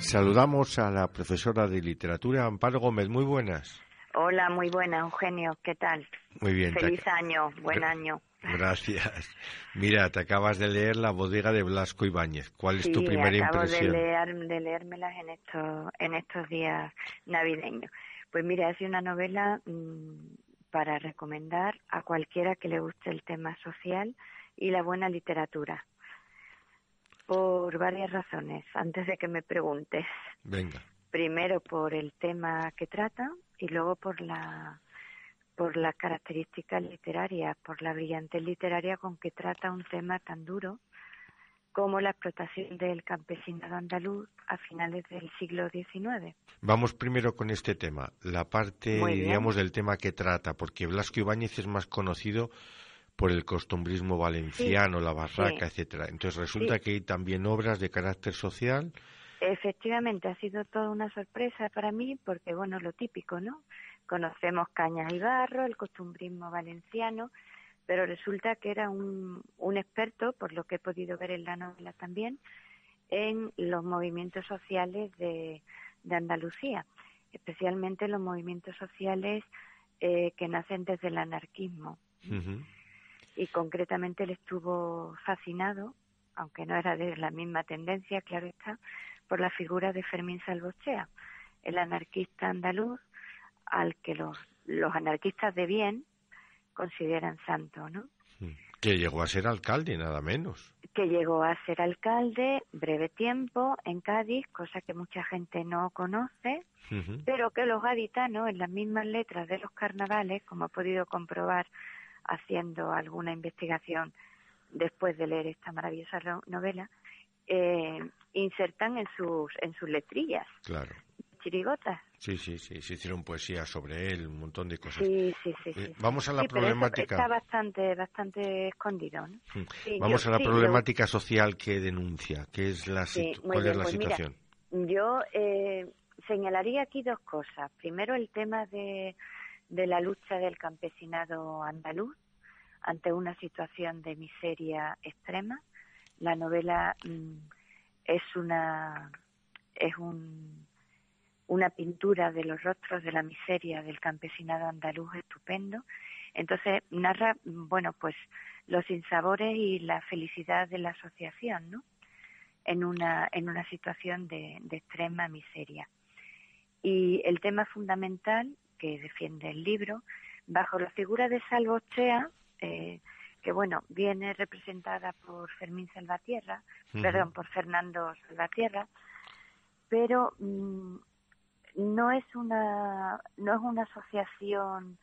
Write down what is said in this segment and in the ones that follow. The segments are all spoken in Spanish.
Saludamos a la profesora de literatura Amparo Gómez. Muy buenas. Hola, muy buena, Eugenio. ¿Qué tal? Muy bien. Feliz año, buen año. Gracias. Mira, te acabas de leer La bodega de Blasco Ibáñez. ¿Cuál es tu primera acabo impresión? de, leer, de leérmelas en estos, en estos días navideños. Pues mira, es una novela mm, para recomendar a cualquiera que le guste el tema social y la buena literatura. Por varias razones, antes de que me preguntes. Venga. Primero por el tema que trata y luego por la por las características literarias, por la brillantez literaria con que trata un tema tan duro como la explotación del campesinado andaluz a finales del siglo XIX. Vamos primero con este tema, la parte, digamos, del tema que trata, porque Blasco Ibáñez es más conocido por el costumbrismo valenciano, la barraca, sí. etcétera. Entonces resulta Sí. que hay también obras de carácter social. Efectivamente, ha sido toda una sorpresa para mí porque, bueno, lo típico, ¿no? Conocemos Cañas y Barro, el costumbrismo valenciano, pero resulta que era un, un experto, por lo que he podido ver en la novela también, en los movimientos sociales de, de Andalucía, especialmente los movimientos sociales eh, que nacen desde el anarquismo. Ujú. Y concretamente él estuvo fascinado, aunque no era de la misma tendencia, claro está, por la figura de Fermín Salvochea, el anarquista andaluz al que los, los anarquistas de bien consideran santo, ¿no? Que llegó a ser alcalde, nada menos. que llegó a ser alcalde breve tiempo en Cádiz, cosa que mucha gente no conoce, pero que los gaditanos, en las mismas letras de los carnavales, como he podido comprobar haciendo alguna investigación después de leer esta maravillosa novela, eh, insertan en sus en sus letrillas Claro. chirigotas. Sí, sí, sí. Se hicieron poesía sobre él, un montón de cosas. Sí, sí, sí. Eh, vamos a la Sí, problemática. Está bastante bastante escondido, ¿no? Sí, Vamos yo- a la sí, yo- problemática social que denuncia. ¿Qué es la ¿Cuál bien, es la pues mira, situación? Yo eh, señalaría aquí dos cosas. Primero, el tema de, de la lucha del campesinado andaluz ante una situación de miseria extrema. La novela mm, es una es un, una pintura de los rostros de la miseria del campesinado andaluz estupendo. Entonces narra, mm, bueno, pues los sinsabores y la felicidad de la asociación, ¿no? en una, en una situación de, de extrema miseria. Y el tema fundamental que defiende el libro, bajo la figura de Salvochea, eh, que bueno, viene representada por Fermín Salvatierra, Ujú. perdón, por Fernando Salvatierra, pero mm, no es una no es una asociación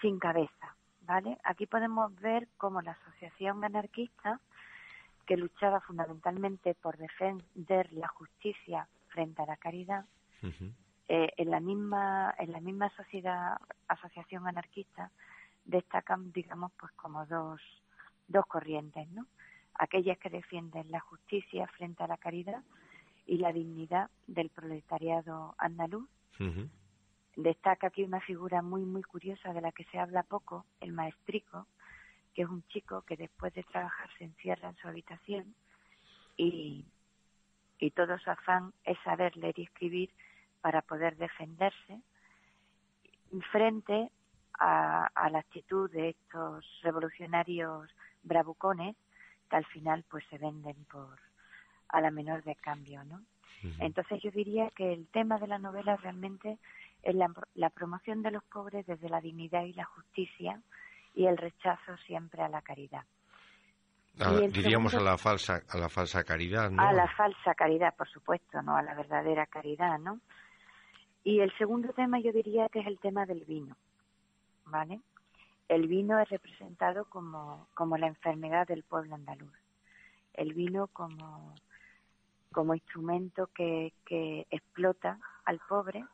sin cabeza, ¿vale? Aquí podemos ver cómo la asociación anarquista que luchaba fundamentalmente por defender la justicia frente a la caridad. Eh, en la misma en la misma sociedad asociación anarquista destacan digamos pues como dos dos corrientes no aquellas que defienden la justicia frente a la caridad y la dignidad del proletariado andaluz. Destaca aquí una figura muy muy curiosa de la que se habla poco el maestrico que es un chico que después de trabajar se encierra en su habitación y y todo su afán es saber leer y escribir para poder defenderse frente a, a la actitud de estos revolucionarios bravucones que al final pues se venden por a la menor de cambio, ¿no? Entonces yo diría que el tema de la novela realmente es la, la promoción de los pobres desde la dignidad y la justicia y el rechazo siempre a la caridad. A diríamos segundo- a la falsa a la falsa caridad, ¿no? A la falsa caridad, por supuesto, no a la verdadera caridad, ¿no? Y el segundo tema yo diría que es el tema del vino, ¿vale? El vino es representado como, como la enfermedad del pueblo andaluz. El vino como, como instrumento que, que explota al pobre,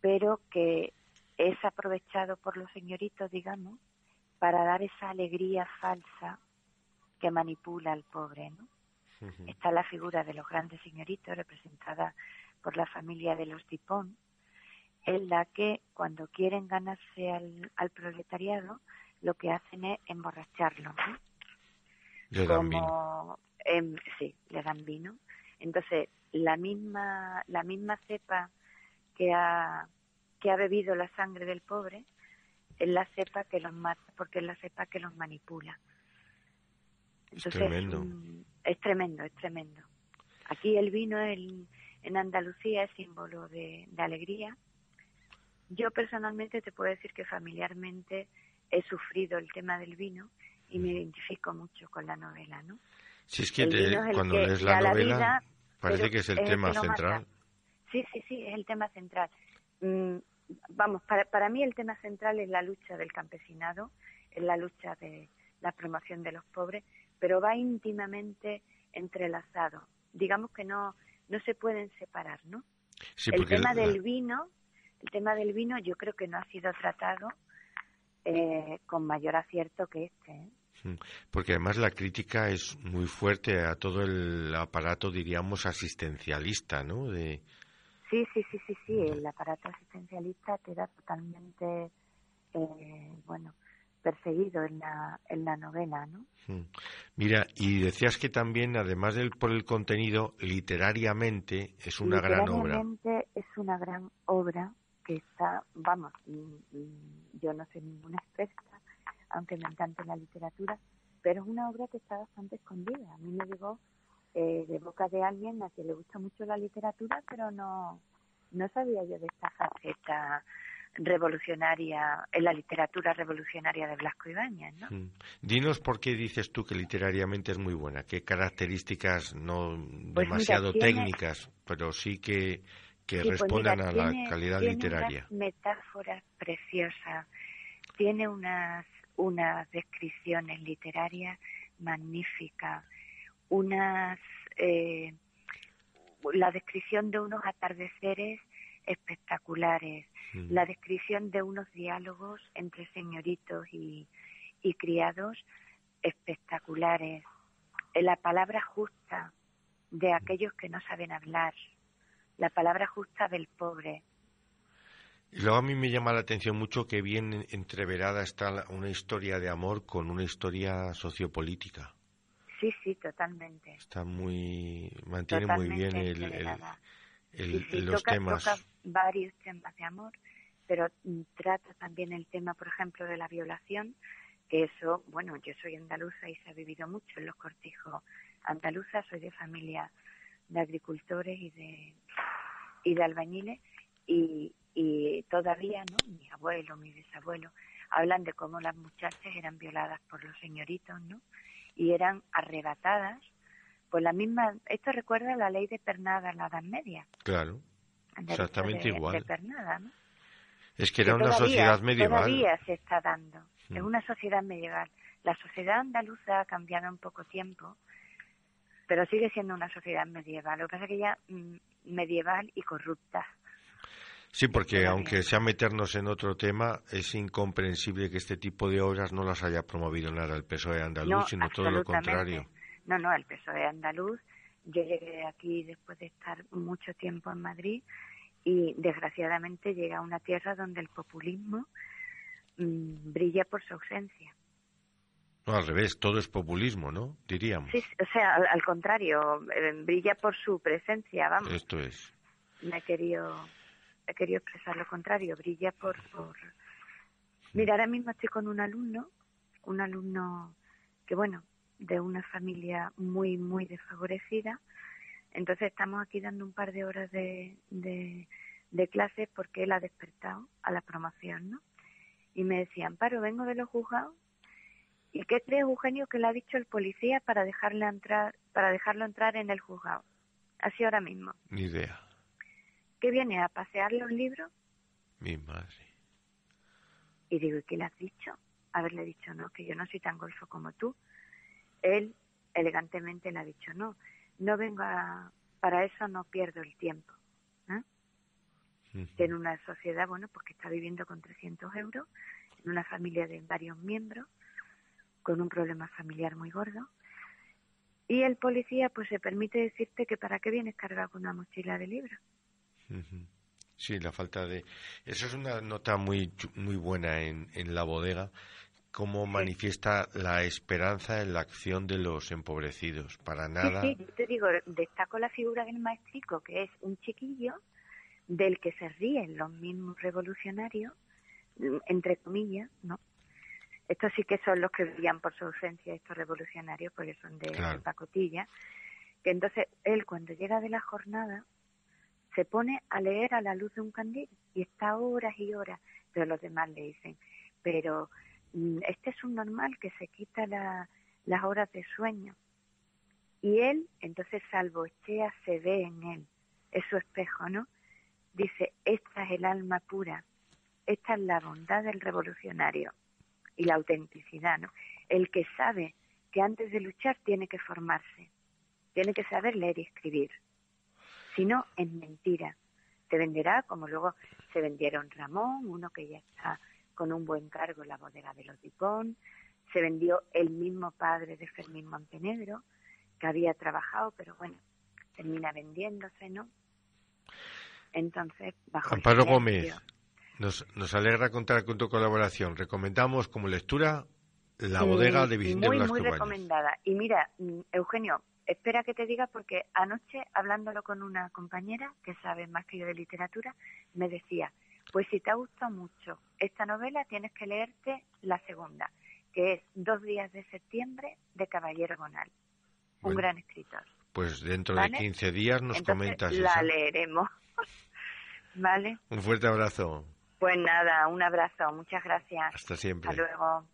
pero que es aprovechado por los señoritos, digamos, para dar esa alegría falsa que manipula al pobre, ¿no? Está la figura de los grandes señoritos representada por la familia de los Dipón, en la que cuando quieren ganarse al, al proletariado, lo que hacen es emborracharlo, ¿no? Le dan vino. como em, sí, le dan vino, Entonces, la misma, la misma cepa que ha, que ha bebido la sangre del pobre es la cepa que los mata, porque es la cepa que los manipula. es tremendo. Es, tremendo, es tremendo. Aquí el vino en, en Andalucía es símbolo de, de alegría. Yo personalmente te puedo decir que familiarmente he sufrido el tema del vino y me identifico mucho con la novela, ¿no? Si es que cuando lees la novela parece que es el tema central. Sí, sí, sí, es el tema central. Mm, vamos, para, para mí el tema central es la lucha del campesinado, es la lucha de la promoción de los pobres, pero va íntimamente entrelazado. Digamos que no, no se pueden separar, ¿no? el tema del vino, el tema del vino yo creo que no ha sido tratado eh, con mayor acierto que este. ¿eh? Mm, porque además la crítica es muy fuerte a todo el aparato, diríamos, asistencialista, ¿no? De... Sí, sí, sí, sí, sí. El aparato asistencialista queda totalmente, eh, bueno, perseguido en la, en la novela, ¿no? Mm. Mira, y decías que también, además del por el contenido, literariamente es una gran obra. Literariamente es una gran obra que está, vamos, yo no soy ninguna experta, aunque me encante la literatura, pero es una obra que está bastante escondida. A mí me llegó eh, de boca de alguien a que le gusta mucho la literatura, pero no, no sabía yo de esta faceta revolucionaria, en la literatura revolucionaria de Blasco Ibáñez, ¿no? Mm. Dinos por qué dices tú que literariamente es muy buena, qué características no pues demasiado técnicas, pero sí que, que pues respondan a la calidad tiene literaria. Unas metáforas preciosas, tiene unas unas descripciones literarias magníficas, unas eh, la descripción de unos atardeceres espectaculares, mm. la descripción de unos diálogos entre señoritos y, y criados espectaculares, la palabra justa de aquellos que no saben hablar, la palabra justa del pobre, y luego a mí me llama la atención mucho que bien entreverada está una historia de amor con una historia sociopolítica. Sí, sí, totalmente. Está muy, mantiene muy bien el, el, los toca, temas. Toca varios temas de amor, pero trata también el tema, por ejemplo, de la violación, que eso, bueno, yo soy andaluza y se ha vivido mucho en los cortijos andaluzas, soy de familia de agricultores y de, y de albañiles, y, y todavía, ¿no? Mi abuelo, mi bisabuelo, hablan de cómo las muchachas eran violadas por los señoritos, ¿no? Y eran arrebatadas por la misma... Esto recuerda la ley de Pernada en la Edad Media. Claro, exactamente igual. De Pernada, ¿no? Es que era una sociedad medieval. Todavía se está dando. Es mm. una sociedad medieval. La sociedad andaluza ha cambiado en poco tiempo, pero sigue siendo una sociedad medieval. Lo que pasa es que ya mm, medieval y corrupta. Sí, porque aunque sea meternos en otro tema, es incomprensible que este tipo de obras no las haya promovido nada el PSOE andaluz, sino todo lo contrario. No, no, el PSOE andaluz. Yo llegué aquí después de estar mucho tiempo en Madrid y desgraciadamente llega a una tierra donde el populismo mm, brilla por su ausencia. No, al revés, todo es populismo, ¿no? Diríamos. Sí, o sea, al, contrario, eh, brilla por su presencia, vamos. Esto es. Me he querido he querido expresar lo contrario, brilla por, por... Mira, ahora mismo estoy con un alumno, un alumno que, bueno, de una familia muy, muy desfavorecida, entonces estamos aquí dando un par de horas de, de, de clases porque él ha despertado a la promoción, ¿no? Y me decían, Paro, vengo de los juzgados ¿Y qué crees, Eugenio, que le ha dicho el policía para dejarle entrar, para dejarlo entrar en el juzgado? Así ahora mismo. Ni idea. ¿Qué viene a pasearle un libro? Mi madre. Y digo, ¿y qué le has dicho? Haberle dicho no, que yo no soy tan golfo como tú. Él elegantemente le ha dicho no, no vengo a, para eso no pierdo el tiempo. ¿eh? En una sociedad, bueno, pues que está viviendo con 300 euros, en una familia de varios miembros, con un problema familiar muy gordo. Y el policía pues se permite decirte que para qué vienes cargado con una mochila de libros. Sí, la falta de... Eso es una nota muy, muy buena en, en la bodega, cómo manifiesta la esperanza en la acción de los empobrecidos. Para nada. Sí, te digo, destaco la figura del maestrico, que es un chiquillo del que se ríen los mismos revolucionarios, entre comillas, ¿no? Estos sí que son los que brillan por su ausencia, estos revolucionarios, porque son de, pacotilla. Que entonces él, cuando llega de la jornada, se pone a leer a la luz de un candil y está horas y horas, pero los demás le dicen, pero este es un normal que se quita las horas de sueño. Y él, entonces salvo Echea se ve en él, es su espejo, ¿no? Dice, esta es el alma pura, esta es la bondad del revolucionario y la autenticidad, ¿no? El que sabe que antes de luchar tiene que formarse, tiene que saber leer y escribir. Si no, es mentira. Te venderá como luego se vendieron Ramón, uno que ya está con un buen cargo la bodega de los Dipón, se vendió el mismo padre de Fermín Montenegro, que había trabajado, pero bueno, termina vendiéndose, ¿no? Entonces, bajo Amparo Gómez, nos, nos alegra contar con tu colaboración. Recomendamos como lectura La bodega de Vicente Muy, muy recomendada. Y mira, mm, Eugenio, espera que te diga porque anoche, hablándolo con una compañera que sabe más que yo de literatura, me decía, pues si te ha gustado mucho esta novela, tienes que leerte la segunda, que es Dos días de septiembre de Caballero Bonal, un gran escritor. Pues dentro de 15 días nos comentas la leeremos. ¿Vale? Un fuerte abrazo. Pues nada, un abrazo, muchas gracias. Hasta siempre. Hasta luego.